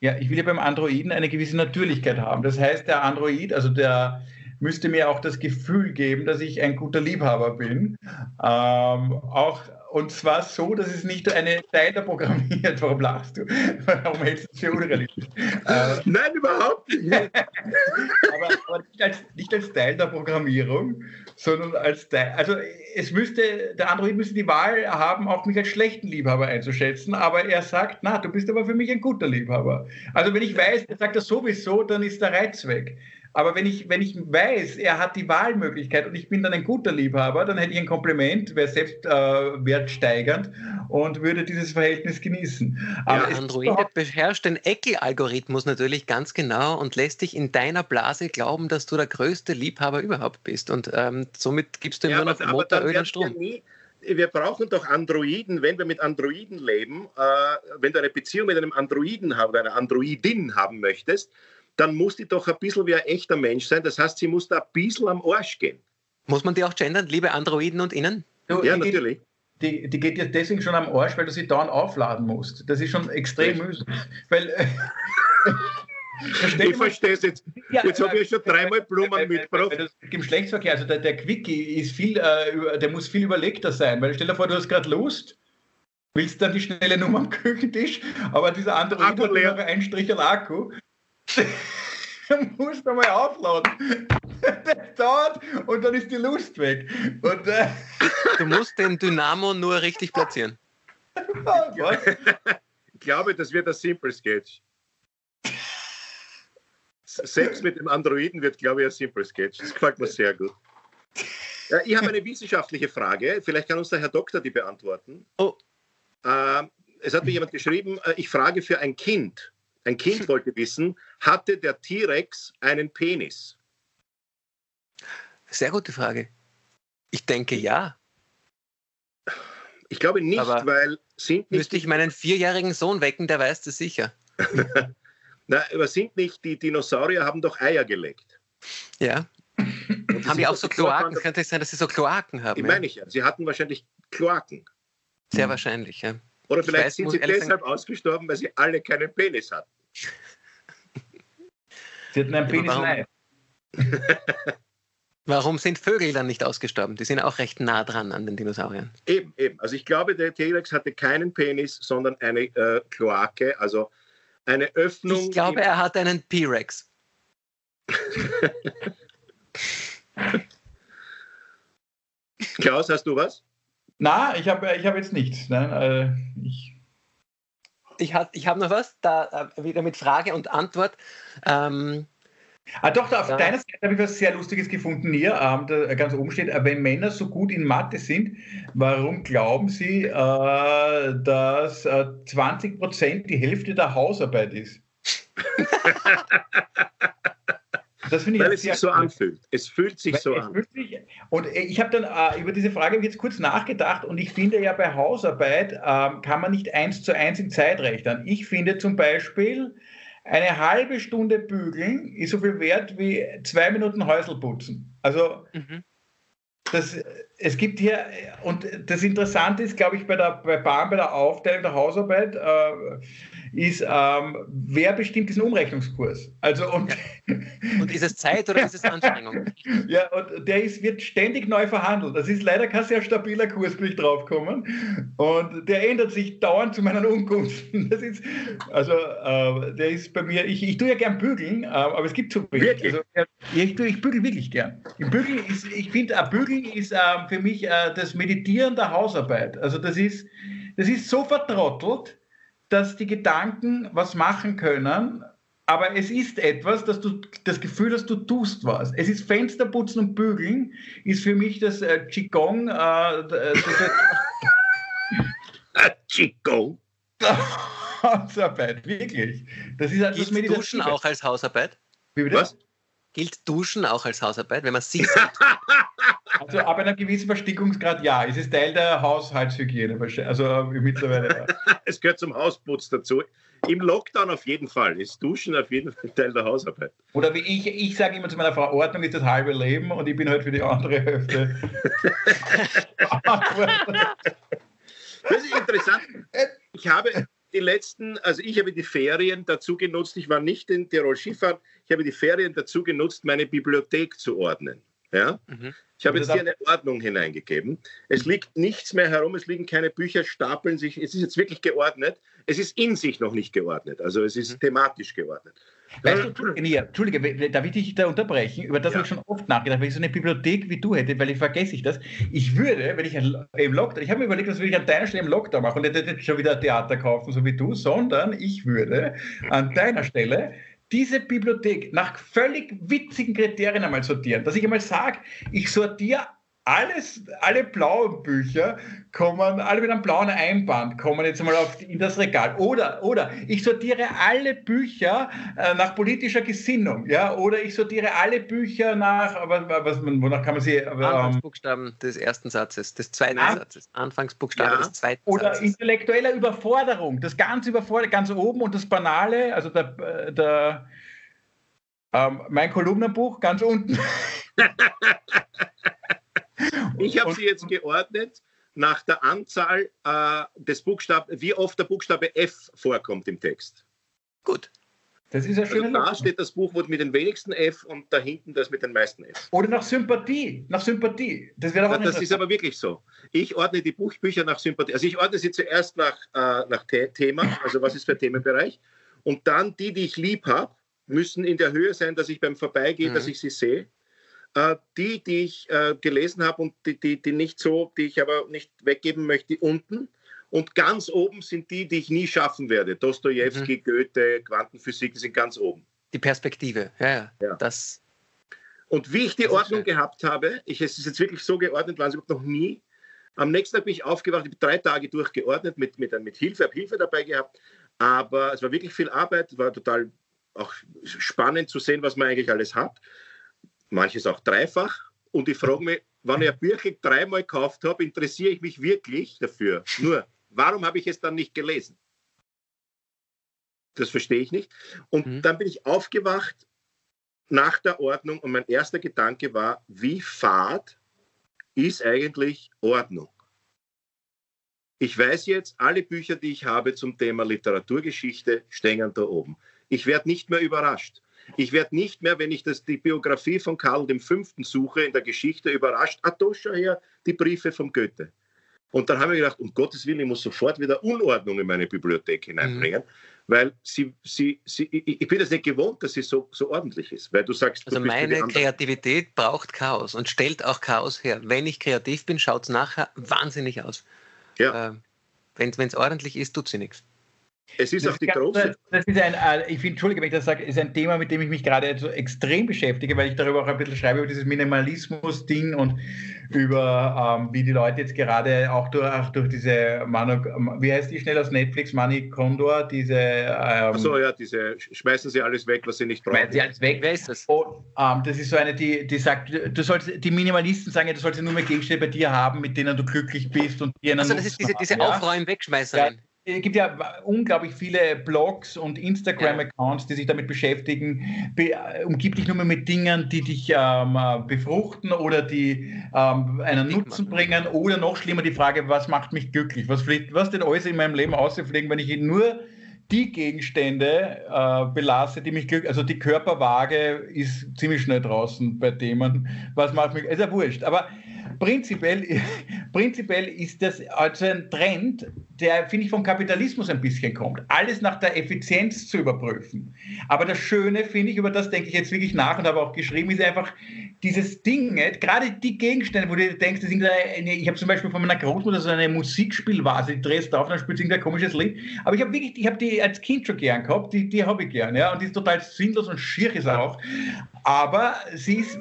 ja, ich will ja beim Androiden eine gewisse Natürlichkeit haben. Das heißt, der Android, also der müsste mir auch das Gefühl geben, dass ich ein guter Liebhaber bin. Ähm, auch und zwar so, dass es nicht eine Teil programmiert. Warum lachst du? Warum hältst du es für unrealistisch? Äh, Nein, überhaupt nicht. aber, aber nicht, als, nicht, als, Teil der Programmierung, sondern als Teil. Also es müsste, der Android müsste die Wahl haben, auch mich als schlechten Liebhaber einzuschätzen, aber er sagt, na, du bist aber für mich ein guter Liebhaber. Also wenn ich weiß, er sagt das sowieso, dann ist der Reiz weg. Aber wenn ich, wenn ich weiß, er hat die Wahlmöglichkeit und ich bin dann ein guter Liebhaber, dann hätte ich ein Kompliment, wäre selbstwertsteigernd äh, und würde dieses Verhältnis genießen. Aber ja, Android beherrscht den Eckel-Algorithmus natürlich ganz genau und lässt dich in deiner Blase glauben, dass du der größte Liebhaber überhaupt bist. Und ähm, somit gibst du ihm ja, nur noch aber, Motor, aber Öl und Strom. Ja wir brauchen doch Androiden, wenn wir mit Androiden leben, äh, wenn du eine Beziehung mit einem Androiden haben, einer Androidin haben möchtest, dann muss die doch ein bisschen wie ein echter Mensch sein. Das heißt, sie muss da ein bisschen am Arsch gehen. Muss man die auch gendern, liebe Androiden und Innen? Ja, die natürlich. Geht, die, die geht dir deswegen schon am Arsch, weil du sie dauernd aufladen musst. Das ist schon extrem mühsam. Weil, äh, ich verstehe es jetzt. Ja, jetzt habe ich schon dreimal Blumen mitgebracht. Im Geschlechtsverkehr, also der, der Quickie ist viel, äh, der muss viel überlegter sein, weil stell dir vor, du hast gerade Lust, willst dann die schnelle Nummer am Küchentisch, aber dieser andere Akku hat nur ein Strich Akku musst du mal aufladen. Das dauert und dann ist die Lust weg. Und, äh, du musst den Dynamo nur richtig platzieren. Ich glaube, das wird ein Simple Sketch. Sex mit dem Androiden wird, glaube ich, ein Simple Sketch. Das gefällt mir sehr gut. Ja, ich habe eine wissenschaftliche Frage. Vielleicht kann uns der Herr Doktor die beantworten. Oh. Äh, es hat mir jemand geschrieben, äh, ich frage für ein Kind. Ein Kind wollte wissen, hatte der T-Rex einen Penis? Sehr gute Frage. Ich denke ja. Ich glaube nicht, Aber weil sind nicht. Müsste ich meinen vierjährigen Sohn wecken, der weiß das sicher. Na, aber sind nicht die Dinosaurier haben doch Eier gelegt? Ja. haben die auch so Kloaken? Könnte es sein, dass sie so Kloaken haben? Ich meine ich ja. Sie hatten wahrscheinlich Kloaken. Sehr wahrscheinlich, ja. Oder vielleicht weiß, sind sie deshalb ausgestorben, weil sie alle keinen Penis hatten. Sie hatten einen Penis warum, warum sind Vögel dann nicht ausgestorben? Die sind auch recht nah dran an den Dinosauriern. Eben, eben. Also ich glaube, der T-Rex hatte keinen Penis, sondern eine äh, Kloake, also eine Öffnung. Ich glaube, er hat einen P-Rex. Klaus, hast du was? Na, ich habe ich hab jetzt nichts. Nein, äh, ich ich, ich habe noch was, da äh, wieder mit Frage und Antwort. Ähm, Ah, doch, da auf ja. deiner Seite habe ich was sehr Lustiges gefunden hier. Ähm, da ganz oben steht, äh, wenn Männer so gut in Mathe sind, warum glauben Sie, äh, dass äh, 20 Prozent die Hälfte der Hausarbeit ist? Das finde ich Weil es sich so anfühlt. Es fühlt sich Weil so an. Sich, und ich habe dann äh, über diese Frage jetzt kurz nachgedacht und ich finde ja bei Hausarbeit äh, kann man nicht eins zu eins in Zeit rechnen. Ich finde zum Beispiel, eine halbe Stunde bügeln ist so viel wert wie zwei Minuten Häusl putzen. Also mhm. das, es gibt hier, und das Interessante ist, glaube ich, bei der bei Bahn, bei der Aufteilung der Hausarbeit, äh, ist, ähm, wer bestimmt diesen Umrechnungskurs? Also und, ja. und ist es Zeit oder ist es Anstrengung? ja, und der ist, wird ständig neu verhandelt. Das ist leider kein sehr stabiler Kurs, bin ich draufgekommen. Und der ändert sich dauernd zu meinen Ungunsten. Das ist, also äh, der ist bei mir, ich, ich tue ja gern bügeln, äh, aber es gibt zu wenig. Also, ich, ich bügel wirklich gern. Ich, bügeln ist, ich finde, Bügeln ist äh, für mich äh, das Meditieren der Hausarbeit. Also das ist, das ist so vertrottelt, dass die Gedanken was machen können, aber es ist etwas, dass du das Gefühl hast, du tust was. Es ist Fensterputzen und Bügeln, ist für mich das äh, Qigong. Äh, Qigong? Hausarbeit, wirklich. Das ist halt Gilt Duschen auch als Hausarbeit? Wie bitte? Was? Gilt Duschen auch als Hausarbeit, wenn man sieht? Also ab einem gewissen Verstickungsgrad ja. Es ist Teil der Haushaltshygiene. Also äh, mittlerweile. Ja. es gehört zum Hausputz dazu. Im Lockdown auf jeden Fall. Ist Duschen auf jeden Fall Teil der Hausarbeit. Oder wie ich, ich sage immer zu meiner Frau, Ordnung ist das halbe Leben und ich bin halt für die andere Hälfte. das ist interessant. Ich habe die letzten, also ich habe die Ferien dazu genutzt, ich war nicht in Tirol Skifahren, ich habe die Ferien dazu genutzt, meine Bibliothek zu ordnen. Ja? Mhm. Ich habe jetzt hier eine Ordnung hineingegeben. Es liegt nichts mehr herum, es liegen keine Bücher, stapeln sich. Es ist jetzt wirklich geordnet. Es ist in sich noch nicht geordnet, also es ist mhm. thematisch geordnet. Weißt du, Entschuldige, Entschuldige, darf ich dich da unterbrechen? Über das ja. habe ich schon oft nachgedacht, wenn ich so eine Bibliothek wie du hätte, weil ich vergesse ich das. Ich würde, wenn ich im Lockdown, ich habe mir überlegt, was würde ich an deiner Stelle im Lockdown machen und nicht schon wieder Theater kaufen, so wie du, sondern ich würde an deiner Stelle diese Bibliothek nach völlig witzigen Kriterien einmal sortieren. Dass ich einmal sage, ich sortiere alles, alle blauen Bücher kommen, alle mit einem blauen Einband kommen jetzt mal auf, in das Regal. Oder, oder ich sortiere alle Bücher äh, nach politischer Gesinnung, ja, oder ich sortiere alle Bücher nach, was, was wonach kann man sie? Ähm, Anfangsbuchstaben des ersten Satzes, des zweiten ja. Satzes, Anfangsbuchstaben ja. des zweiten oder Satzes. Oder intellektueller Überforderung, das ganz überfordert, ganz oben und das Banale, also der, der ähm, mein Kolumnenbuch ganz unten. Ich habe sie jetzt geordnet nach der Anzahl äh, des Buchstaben, wie oft der Buchstabe F vorkommt im Text. Gut. Das ist ja also schön. da steht das Buch mit den wenigsten F und da hinten das mit den meisten F. Oder nach Sympathie. Nach Sympathie. Das, ja, das ist aber wirklich so. Ich ordne die Buchbücher nach Sympathie. Also ich ordne sie zuerst nach, äh, nach Thema, also was ist für Themenbereich. Und dann die, die ich lieb habe, müssen in der Höhe sein, dass ich beim Vorbeigehen, mhm. dass ich sie sehe. Äh, die, die ich äh, gelesen habe und die, die, die nicht so, die ich aber nicht weggeben möchte, unten. Und ganz oben sind die, die ich nie schaffen werde. Dostoevsky, mhm. Goethe, Quantenphysik, die sind ganz oben. Die Perspektive, ja, ja. Das, und wie ich die Ordnung gehabt habe, ich, es ist jetzt wirklich so geordnet, war es überhaupt noch nie. Am nächsten Tag bin ich aufgewacht, ich habe drei Tage durchgeordnet mit, mit, mit Hilfe, habe Hilfe dabei gehabt. Aber es war wirklich viel Arbeit, war total auch spannend zu sehen, was man eigentlich alles hat manches auch dreifach. Und ich frage mich, wenn ich ein Büchlein dreimal gekauft habe, interessiere ich mich wirklich dafür. Nur, warum habe ich es dann nicht gelesen? Das verstehe ich nicht. Und mhm. dann bin ich aufgewacht nach der Ordnung und mein erster Gedanke war, wie fad ist eigentlich Ordnung? Ich weiß jetzt, alle Bücher, die ich habe zum Thema Literaturgeschichte, stehen da oben. Ich werde nicht mehr überrascht. Ich werde nicht mehr, wenn ich das, die Biografie von Karl V. suche in der Geschichte, überrascht, ah, da schau her, die Briefe von Goethe. Und dann habe ich gedacht, um Gottes Willen, ich muss sofort wieder Unordnung in meine Bibliothek hineinbringen, mhm. weil sie, sie, sie, ich bin das nicht gewohnt, dass sie so, so ordentlich ist. Weil du sagst, also du meine Kreativität braucht Chaos und stellt auch Chaos her. Wenn ich kreativ bin, schaut es nachher wahnsinnig aus. Ja. Äh, wenn es ordentlich ist, tut sie nichts. Es ist das auch die große. Das ist ein, äh, ich finde, Entschuldige, wenn ich das sage, ist ein Thema, mit dem ich mich gerade so extrem beschäftige, weil ich darüber auch ein bisschen schreibe, über dieses Minimalismus-Ding und über, ähm, wie die Leute jetzt gerade auch durch, auch durch diese, Manu, wie heißt die schnell aus Netflix, Money Condor, diese. Ähm, Achso, ja, diese, schmeißen sie alles weg, was sie nicht brauchen. Schmeißen sie alles weg, wer ist das? Und, ähm, das ist so eine, die, die sagt, du sollst, die Minimalisten sagen ja, du sollst nur mehr Gegenstände bei dir haben, mit denen du glücklich bist und die Also, das ist diese, diese Aufräumen-Wegschmeißerin. Ja es gibt ja unglaublich viele Blogs und Instagram-Accounts, die sich damit beschäftigen. Be umgib dich nur mehr mit Dingen, die dich ähm, befruchten oder die ähm, einen Nutzen bringen. Oder noch schlimmer die Frage, was macht mich glücklich? Was, fliegt, was denn alles in meinem Leben ausfliegen, wenn ich nur die Gegenstände äh, belasse, die mich glücklich, also die Körperwaage ist ziemlich schnell draußen bei Themen. Was macht mich, ist ja wurscht. Aber prinzipiell, prinzipiell ist das also ein Trend, der, finde ich, vom Kapitalismus ein bisschen kommt. Alles nach der Effizienz zu überprüfen. Aber das Schöne, finde ich, über das denke ich jetzt wirklich nach und habe auch geschrieben, ist einfach dieses Ding, gerade die Gegenstände, wo du denkst, das sind eine, ich habe zum Beispiel von meiner Großmutter so eine Musikspielvase, die drehst drauf, dann spielt sie ein komisches Lied. Aber ich habe wirklich, ich habe die als Kind schon gern gehabt, die, die habe ich gern, ja, und die ist total sinnlos und schier ist auch. Aber sie ist,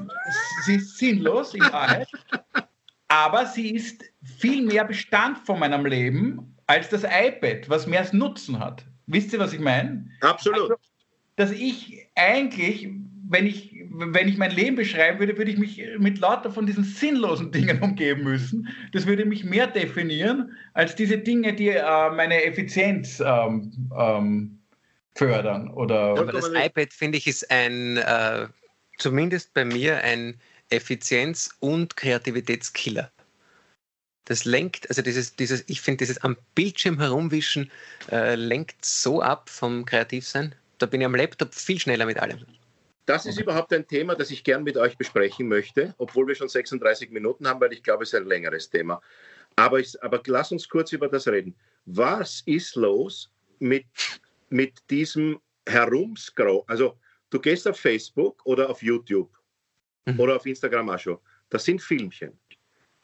sie ist sinnlos in Wahrheit. Aber sie ist viel mehr Bestand von meinem Leben als das iPad, was mehr als Nutzen hat. Wisst ihr, was ich meine? Absolut. Also, dass ich eigentlich, wenn ich, wenn ich mein Leben beschreiben würde, würde ich mich mit lauter von diesen sinnlosen Dingen umgeben müssen. Das würde mich mehr definieren als diese Dinge, die äh, meine Effizienz ähm, ähm, fördern. Oder Aber das iPad, finde ich, ist ein, äh, zumindest bei mir, ein Effizienz- und Kreativitätskiller das lenkt, also dieses, dieses ich finde, dieses am Bildschirm herumwischen äh, lenkt so ab vom Kreativsein. Da bin ich am Laptop viel schneller mit allem. Das ist überhaupt ein Thema, das ich gern mit euch besprechen möchte, obwohl wir schon 36 Minuten haben, weil ich glaube, es ist ein längeres Thema. Aber, ich, aber lass uns kurz über das reden. Was ist los mit, mit diesem Herumscroll? Also, du gehst auf Facebook oder auf YouTube mhm. oder auf Instagram auch schon. Das sind Filmchen.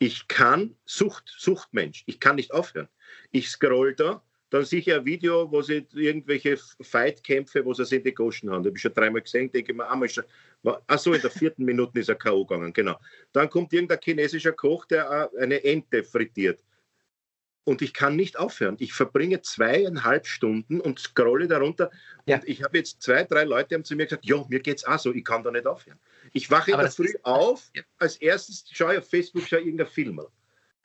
Ich kann, Sucht, Suchtmensch, ich kann nicht aufhören. Ich scroll da, dann sehe ich ein Video, wo sie irgendwelche Fightkämpfe, wo sie es in die Goschen haben. Da habe ich schon dreimal gesehen, denke ich mir, einmal schon, achso, in der vierten Minute ist er K.O. gegangen, genau. Dann kommt irgendein chinesischer Koch, der eine Ente frittiert. Und ich kann nicht aufhören. Ich verbringe zweieinhalb Stunden und scrolle darunter. Ja. Und ich habe jetzt zwei, drei Leute haben zu mir gesagt, ja, mir geht es auch so, ich kann da nicht aufhören. Ich wache in der Früh ist, auf, ja. als erstes schaue ich auf Facebook, schaue irgendein Film.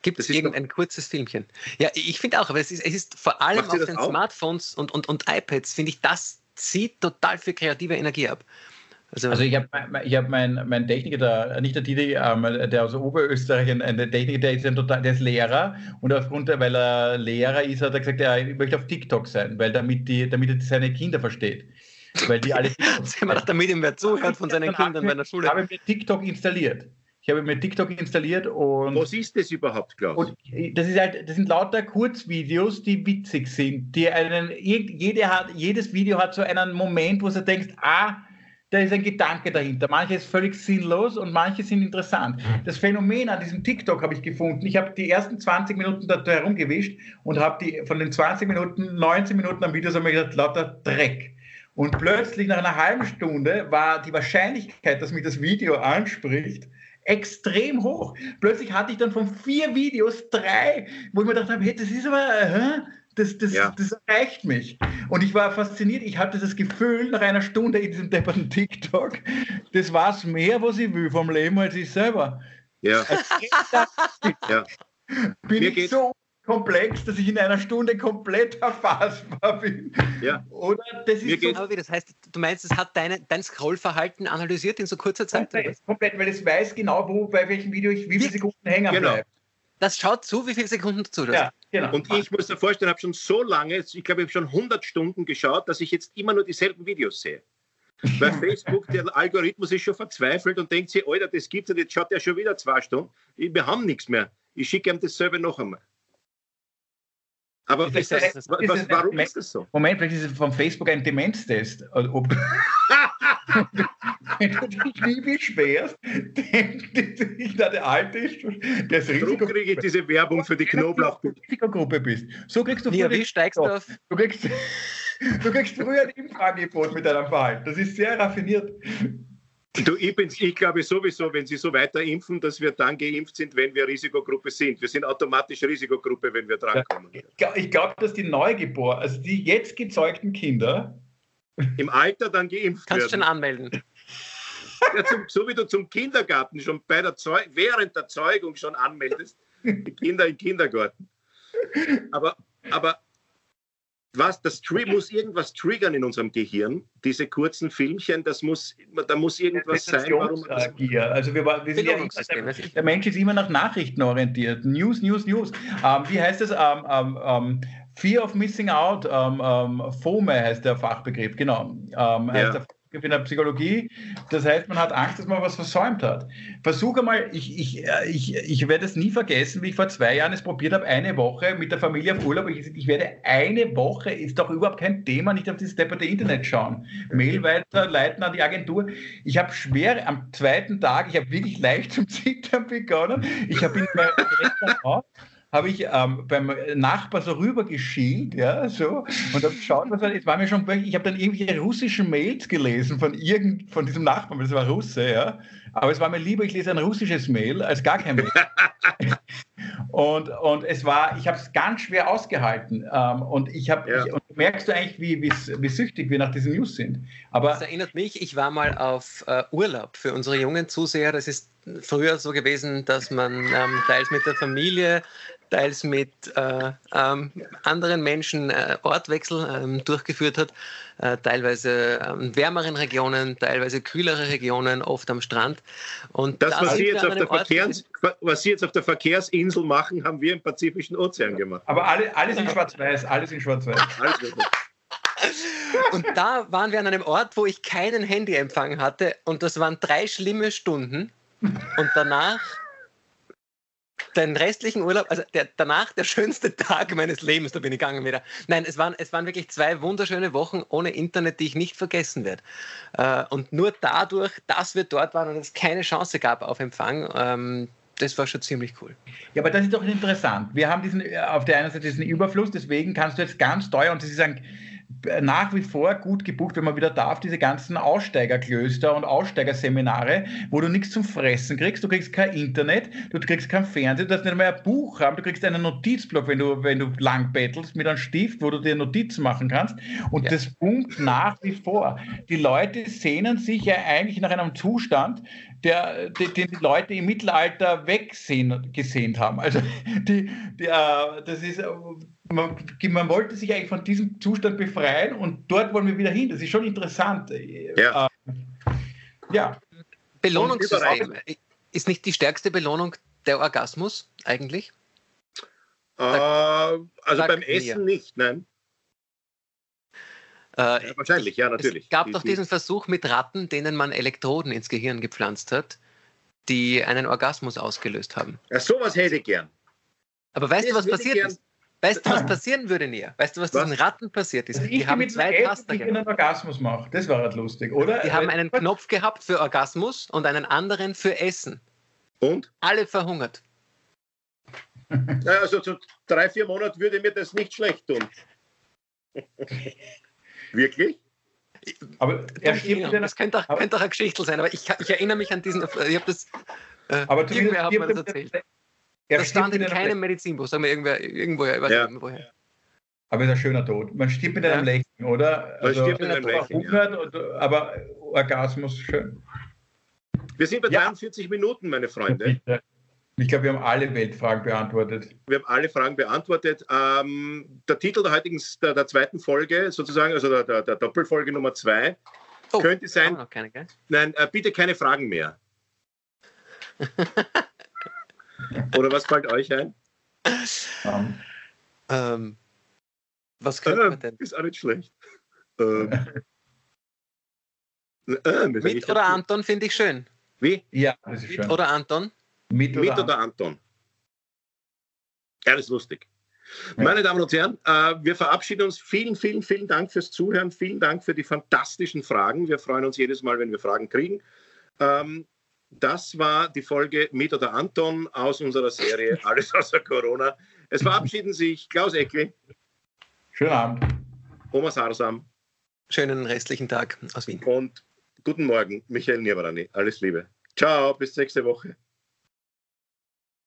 Gibt es irgendein kurzes Filmchen? Ja, ich finde auch, aber es ist, es ist vor allem auf den auch? Smartphones und, und, und iPads, finde ich, das zieht total viel kreative Energie ab. Also, also ich habe ich hab meinen mein Techniker, der, nicht der Didi, ähm, der aus Oberösterreich, ein, der Techniker, der ist, ein total, der ist Lehrer und aufgrund, der, weil er Lehrer ist, hat er gesagt, er möchte auf TikTok sein, weil damit, die, damit er seine Kinder versteht. Weil die alle. damit ihm wer zuhört von seinen Kindern bei der Schule. Ich habe mir TikTok installiert. Ich habe mir TikTok installiert und. Was ist das überhaupt, Klaus? Und das, ist halt, das sind lauter Kurzvideos, die witzig sind. Die einen, jede hat, jedes Video hat so einen Moment, wo du denkst, ah, da ist ein Gedanke dahinter. Manche ist völlig sinnlos und manche sind interessant. Das Phänomen an diesem TikTok habe ich gefunden. Ich habe die ersten 20 Minuten da herumgewischt und habe die von den 20 Minuten, 19 Minuten am Video so mir gedacht, lauter Dreck. Und plötzlich nach einer halben Stunde war die Wahrscheinlichkeit, dass mich das Video anspricht, extrem hoch. Plötzlich hatte ich dann von vier Videos drei, wo ich mir gedacht habe, hey, das ist aber, hä? Das, das, ja. das erreicht mich. Und ich war fasziniert. Ich hatte das Gefühl, nach einer Stunde in diesem depperten TikTok, das war es mehr, was ich will vom Leben, als ich selber. Ja. ja. Bin Mir ich so komplex, dass ich in einer Stunde komplett erfassbar bin. Ja. Oder das ist so, das heißt, du meinst, es hat deine, dein Scrollverhalten analysiert in so kurzer Zeit? Komplett, komplett weil es weiß genau, wo, bei welchem Video ich wie viele Sekunden hängen genau. bleibe. Das schaut zu, wie viele Sekunden du zuhörst. Ja, genau. Und ich muss dir vorstellen, ich habe schon so lange, ich glaube, ich habe schon 100 Stunden geschaut, dass ich jetzt immer nur dieselben Videos sehe. Bei Facebook, der Algorithmus ist schon verzweifelt und denkt sich, Alter, das gibt es jetzt schaut er schon wieder zwei Stunden. Wir haben nichts mehr. Ich schicke ihm dasselbe noch einmal. Aber ist das, ist was, was, warum ist das so? Moment, vielleicht ist es von Facebook ein Demenztest. wenn du dich nie beschwerst, der Alte ist, der ist Darum kriege ich diese Werbung für die Knoblauch. Risikogruppe bist. So kriegst du Ja, wie steigst du auf? Du kriegst, du kriegst früher ein Impfangebot mit deinem Verhalten. Das ist sehr raffiniert. Du, ich, bin's, ich glaube sowieso, wenn Sie so weiter impfen, dass wir dann geimpft sind, wenn wir Risikogruppe sind. Wir sind automatisch Risikogruppe, wenn wir drankommen. Ich glaube, glaub, dass die Neugeborenen, also die jetzt gezeugten Kinder, Im Alter dann geimpft Kannst du werden. schon anmelden. Ja, zum, so wie du zum Kindergarten schon bei der Zeu während der Zeugung schon anmeldest, die Kinder im Kindergarten. Aber, aber was, das Tri muss irgendwas triggern in unserem Gehirn, diese kurzen Filmchen, das muss, da muss irgendwas sein, warum das. Also wir, wir sind ja, der Mensch ist immer nach Nachrichten orientiert. News, News, News. Ähm, wie heißt es? Ähm, ähm, ähm, Fear of Missing Out. Ähm, ähm, FOME heißt der Fachbegriff, genau. Ähm, heißt Ja. der in der Psychologie. Das heißt, man hat Angst, dass man was versäumt hat. Versuche mal, ich, ich, äh, ich, ich werde es nie vergessen, wie ich vor zwei Jahren es probiert habe, eine Woche mit der Familie auf Urlaub. Ich, ich werde eine Woche, ist doch überhaupt kein Thema, nicht auf das depperte Internet schauen. Mail weiterleiten an die Agentur. Ich habe schwer am zweiten Tag, ich habe wirklich leicht zum Zittern begonnen. Ich habe in meinem Restaurant habe ich ähm, beim Nachbar so rübergeschielt, ja, so, und habe geschaut, was war, es war mir schon, ich habe dann irgendwelche russischen Mails gelesen von irgend, von diesem Nachbarn, das war Russe, ja, aber es war mir lieber, ich lese ein russisches Mail als gar kein Mail. und, und es war, ich habe es ganz schwer ausgehalten ähm, und ich habe, Ja. und merkst du eigentlich, wie, wie, wie süchtig wir nach diesen News sind, aber Das erinnert mich, ich war mal auf äh, Urlaub für unsere jungen Zuseher. Das ist früher so gewesen, dass man ähm, teils mit der Familie, teils mit äh, ähm, anderen Menschen äh, Ortwechsel ähm, durchgeführt hat. Äh, teilweise ähm, wärmeren Regionen, teilweise kühlere Regionen, oft am Strand. Und Das, da was Sie, Verkehrs, was Sie jetzt auf der Verkehrsinsel machen, haben wir im Pazifischen Ozean gemacht. aber alle, alles in schwarz-weiß, alles in schwarz-weiß. Und da waren wir an einem Ort, wo ich keinen Handyempfang hatte. Und das waren drei schlimme Stunden. Und danach, den restlichen Urlaub, also der, danach der schönste Tag meines Lebens, da bin ich gegangen wieder. Nein, es waren, es waren wirklich zwei wunderschöne Wochen ohne Internet, die ich nicht vergessen werde. Äh, und nur dadurch, dass wir dort waren und es keine Chance gab auf Empfang, ähm, das war schon ziemlich cool. Ja, aber das ist doch interessant. Wir haben diesen, äh, auf der einen Seite diesen Überfluss, deswegen kannst du jetzt ganz teuer, und das ist ein, nach wie vor gut gebucht, wenn man wieder darf, diese ganzen Aussteigerklöster und Aussteigerseminare, wo du nichts zum Fressen kriegst, du kriegst kein Internet, du kriegst kein Fernsehen, du darfst nicht mehr ein Buch haben, du kriegst einen Notizblock, wenn du, wenn du lang bettelst, mit einem Stift, wo du dir Notizen machen kannst. Und Ja. das boomt nach wie vor. Die Leute sehnen sich ja eigentlich nach einem Zustand, der, den die Leute im Mittelalter wegsehen gesehnt haben. Also die, die, äh, das ist, äh, man, man wollte sich eigentlich von diesem Zustand befreien und dort wollen wir wieder hin. Das ist schon interessant. Ja. Äh, ja. Belohnungssystem. Ist nicht die stärkste Belohnung der Orgasmus eigentlich? Äh, also sag beim mir. Essen nicht, nein. Äh, Ja, wahrscheinlich, ja, natürlich. Es gab Die- doch die- diesen Versuch mit Ratten, denen man Elektroden ins Gehirn gepflanzt hat, die einen Orgasmus ausgelöst haben. Ja, sowas hätte ich gern. Aber weißt Das du, was passiert ist? Weißt du, was passieren würde, Nia? Weißt du, was, Was? diesen Ratten passiert ist? Also Die ich haben mit zwei Elf, Taster die gehabt. einen Orgasmus macht. Das war halt lustig, oder? Die haben einen Knopf gehabt für Orgasmus und einen anderen für Essen. Und? Alle verhungert. Also zu drei, vier Monaten würde mir das nicht schlecht tun. Wirklich? Aber er stirbt einer, das könnte auch, aber- könnte auch eine Geschichte sein, aber ich, ich erinnere mich an diesen. Ich habe das. Äh, aber irgendwer hat mir das er erzählt. er Das stand in einer keinem Medizinbuch, sagen wir irgendwer, irgendwoher, ich weiß Ja. nicht woher. Aber es ist ein schöner Tod. Man stirbt mit einem Ja. Lächeln, oder? Man stirbt mit einem Lächeln, ja. verhungert, und- aber Orgasmus schön. Wir sind bei Ja. 43 Minuten, meine Freunde. Ich glaube, wir haben alle Weltfragen beantwortet. Wir haben alle Fragen beantwortet. Ähm, der Titel der heutigen, der, der zweiten Folge, sozusagen, also der, der, der Doppelfolge Nummer zwei, Oh, könnte sein, keine, gell? nein, äh, bitte keine Fragen mehr. Oder was fällt euch ein? Ähm, Ähm, was könnte man Äh, denn? ist auch nicht schlecht. Ähm, äh, Mit oder Anton finde ich schön. Wie? ja, das ist Mit schön. oder Anton? Mit Mit oder Anton? Ja, das ist lustig. Meine Damen und Herren, äh, wir verabschieden uns. Vielen, vielen, vielen Dank fürs Zuhören. Vielen Dank für die fantastischen Fragen. Wir freuen uns jedes Mal, wenn wir Fragen kriegen. Ähm, das war die Folge mit oder Anton aus unserer Serie Alles außer Corona. Es verabschieden sich Klaus Eckel. Schönen Abend. Thomas Harsam. Schönen restlichen Tag aus Wien. Und guten Morgen, Michael Nierbarani. Alles Liebe. Ciao, bis nächste Woche.